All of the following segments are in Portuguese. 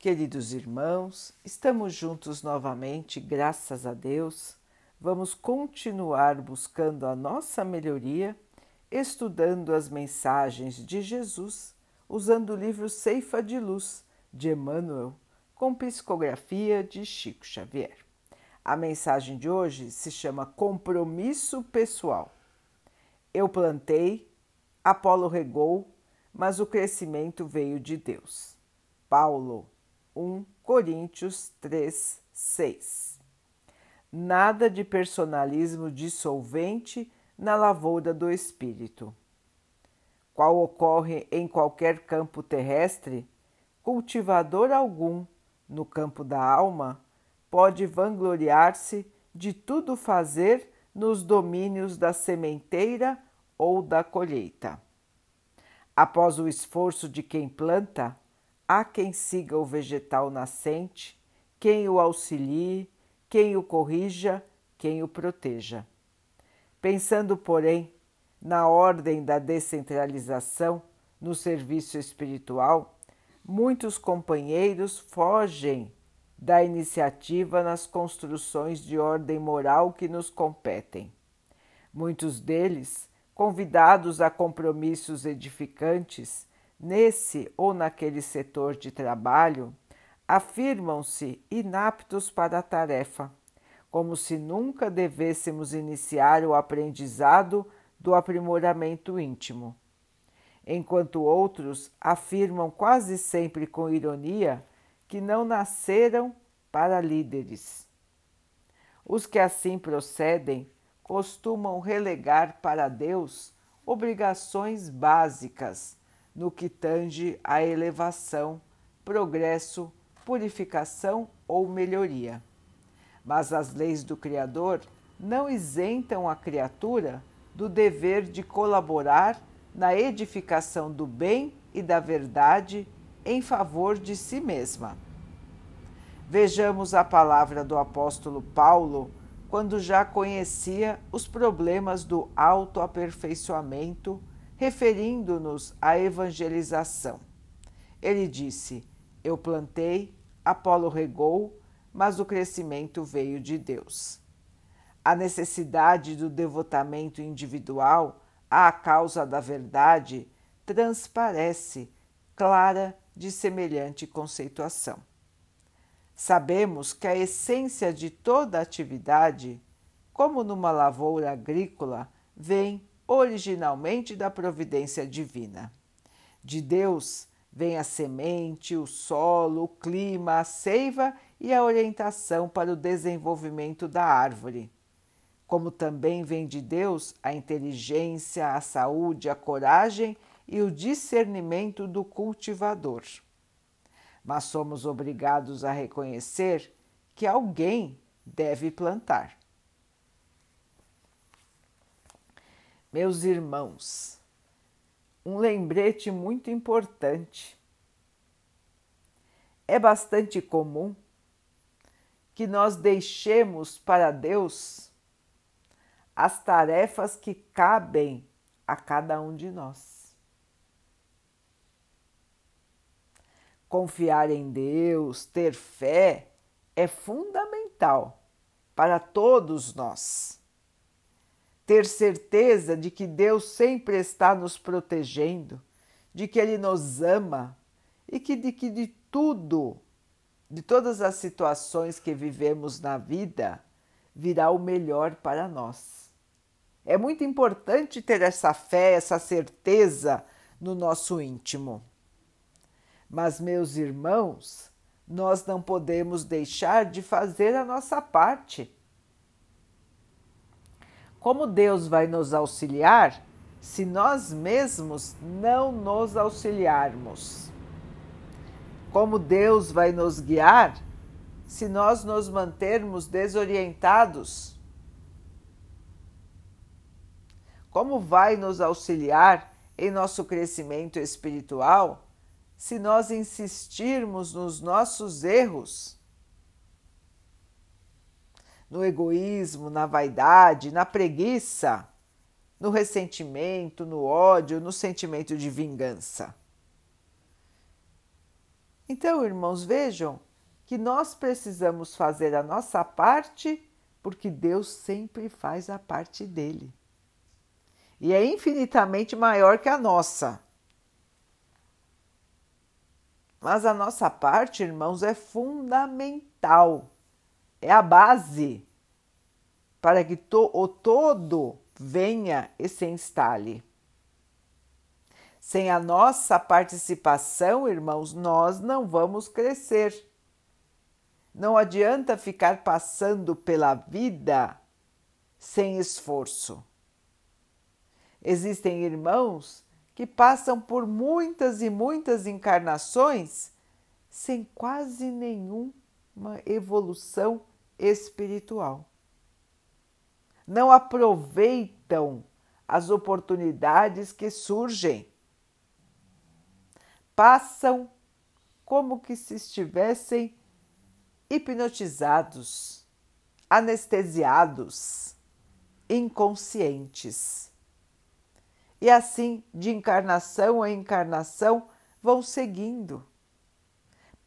Queridos irmãos, estamos juntos novamente, graças a Deus. Vamos continuar buscando a nossa melhoria, estudando as mensagens de Jesus, usando o livro Ceifa de Luz de Emmanuel, com psicografia de Chico Xavier. A mensagem de hoje se chama Compromisso Pessoal. Eu plantei, Apolo regou, mas o crescimento veio de Deus. Paulo 1 Coríntios 3, 6. Nada de personalismo dissolvente na lavoura do espírito. Qual ocorre em qualquer campo terrestre, cultivador algum, no campo da alma, pode vangloriar-se de tudo fazer nos domínios da sementeira ou da colheita. Após o esforço de quem planta, Há quem siga o vegetal nascente, quem o auxilie, quem o corrija, quem o proteja. Pensando, porém, na ordem da descentralização no serviço espiritual, muitos companheiros fogem da iniciativa nas construções de ordem moral que nos competem. Muitos deles, convidados a compromissos edificantes, nesse ou naquele setor de trabalho, afirmam-se inaptos para a tarefa, como se nunca devêssemos iniciar o aprendizado do aprimoramento íntimo. Enquanto outros afirmam quase sempre com ironia que não nasceram para líderes. Os que assim procedem costumam relegar para Deus obrigações básicas no que tange à elevação, progresso, purificação ou melhoria. Mas as leis do Criador não isentam a criatura do dever de colaborar na edificação do bem e da verdade em favor de si mesma. Vejamos a palavra do apóstolo Paulo quando já conhecia os problemas do autoaperfeiçoamento referindo-nos à evangelização. Ele disse: Eu plantei, Apolo regou, mas o crescimento veio de Deus. A necessidade do devotamento individual à causa da verdade transparece, clara de semelhante conceituação. Sabemos que a essência de toda atividade, como numa lavoura agrícola, vem originalmente da providência divina. De Deus vem a semente, o solo, o clima, a seiva e a orientação para o desenvolvimento da árvore. Como também vem de Deus a inteligência, a saúde, a coragem e o discernimento do cultivador. Mas somos obrigados a reconhecer que alguém deve plantar. Meus irmãos, um lembrete muito importante. É bastante comum que nós deixemos para Deus as tarefas que cabem a cada um de nós. Confiar em Deus, ter fé é fundamental para todos nós ter certeza de que Deus sempre está nos protegendo, de que Ele nos ama e que de que de tudo, de todas as situações que vivemos na vida, virá o melhor para nós. É muito importante ter essa fé, essa certeza no nosso íntimo. Mas, meus irmãos, nós não podemos deixar de fazer a nossa parte como Deus vai nos auxiliar se nós mesmos não nos auxiliarmos? Como Deus vai nos guiar se nós nos mantermos desorientados? Como vai nos auxiliar em nosso crescimento espiritual se nós insistirmos nos nossos erros? No egoísmo, na vaidade, na preguiça, no ressentimento, no ódio, no sentimento de vingança. Então, irmãos, vejam que nós precisamos fazer a nossa parte, porque Deus sempre faz a parte dele. E é infinitamente maior que a nossa. Mas a nossa parte, irmãos, é fundamental, é a base para que to o todo venha e se instale. Sem a nossa participação, irmãos, nós não vamos crescer. Não adianta ficar passando pela vida sem esforço. Existem irmãos que passam por muitas e muitas encarnações sem quase nenhuma evolução espiritual. Não aproveitam as oportunidades que surgem. Passam como que se estivessem hipnotizados, anestesiados, inconscientes. E assim, de encarnação a encarnação, vão seguindo,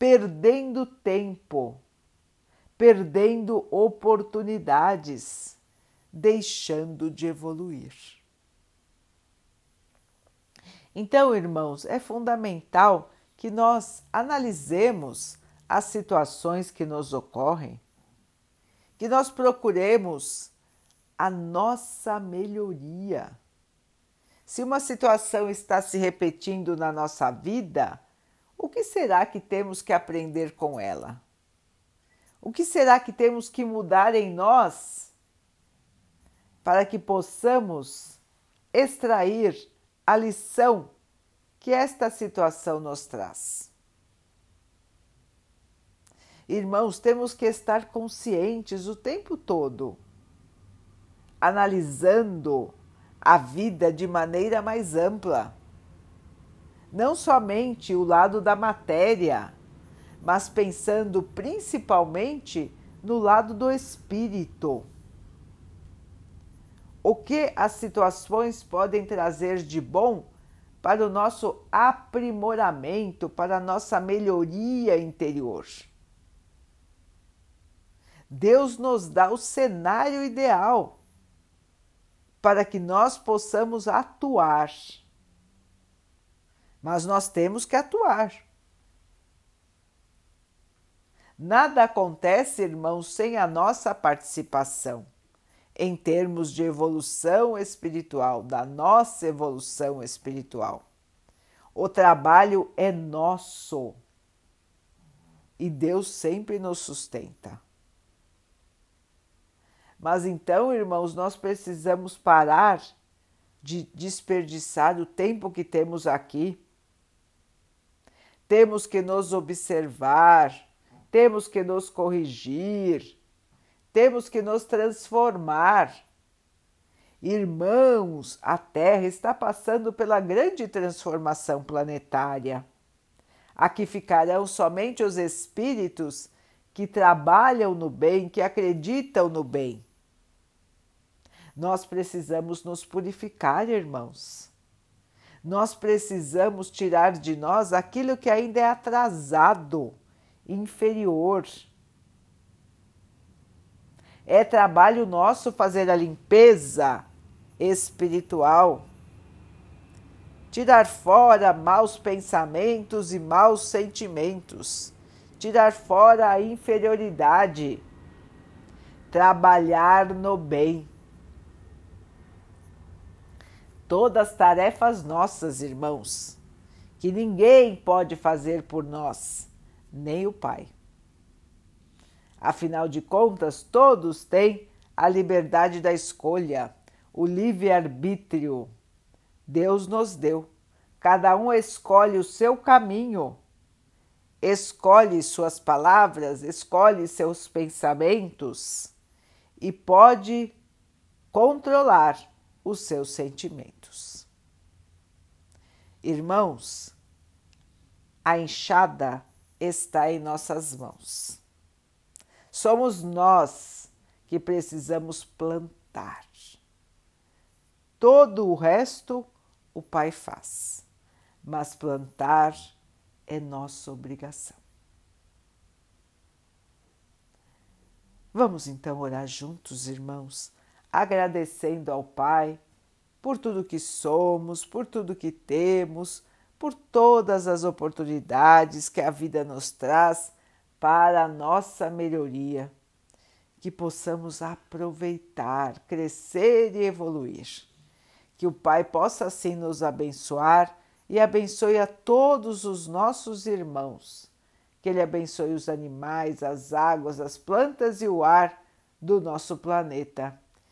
perdendo tempo, perdendo oportunidades, deixando de evoluir. Então, irmãos, é fundamental que nós analisemos as situações que nos ocorrem, que nós procuremos a nossa melhoria se uma situação está se repetindo na nossa vida, o que será que temos que aprender com ela? O que será que temos que mudar em nós para que possamos extrair a lição que esta situação nos traz? Irmãos, temos que estar conscientes o tempo todo, analisando a vida de maneira mais ampla. Não somente o lado da matéria, mas pensando principalmente no lado do espírito. O que as situações podem trazer de bom para o nosso aprimoramento, para a nossa melhoria interior. Deus nos dá o cenário ideal para que nós possamos atuar. Mas nós temos que atuar. Nada acontece, irmãos, sem a nossa participação em termos de evolução espiritual, da nossa evolução espiritual. O trabalho é nosso e Deus sempre nos sustenta. Mas então, irmãos, nós precisamos parar de desperdiçar o tempo que temos aqui. Temos que nos observar, temos que nos corrigir, temos que nos transformar. Irmãos, a Terra está passando pela grande transformação planetária. Aqui ficarão somente os espíritos que trabalham no bem, que acreditam no bem. Nós precisamos nos purificar, irmãos. Nós precisamos tirar de nós aquilo que ainda é atrasado, inferior. É trabalho nosso fazer a limpeza espiritual, tirar fora maus pensamentos e maus sentimentos, tirar fora a inferioridade, trabalhar no bem todas tarefas nossas, irmãos, que ninguém pode fazer por nós, nem o Pai. Afinal de contas, todos têm a liberdade da escolha, o livre-arbítrio. Deus nos deu. Cada um escolhe o seu caminho, escolhe suas palavras, escolhe seus pensamentos e pode controlar os seus sentimentos. Irmãos, a enxada está em nossas mãos. Somos nós que precisamos plantar. Todo o resto o Pai faz, mas plantar é nossa obrigação. Vamos então orar juntos, irmãos, agradecendo ao Pai por tudo que somos, por tudo que temos, por todas as oportunidades que a vida nos traz para a nossa melhoria, que possamos aproveitar, crescer e evoluir. Que o Pai possa assim nos abençoar e abençoe a todos os nossos irmãos. Que Ele abençoe os animais, as águas, as plantas e o ar do nosso planeta.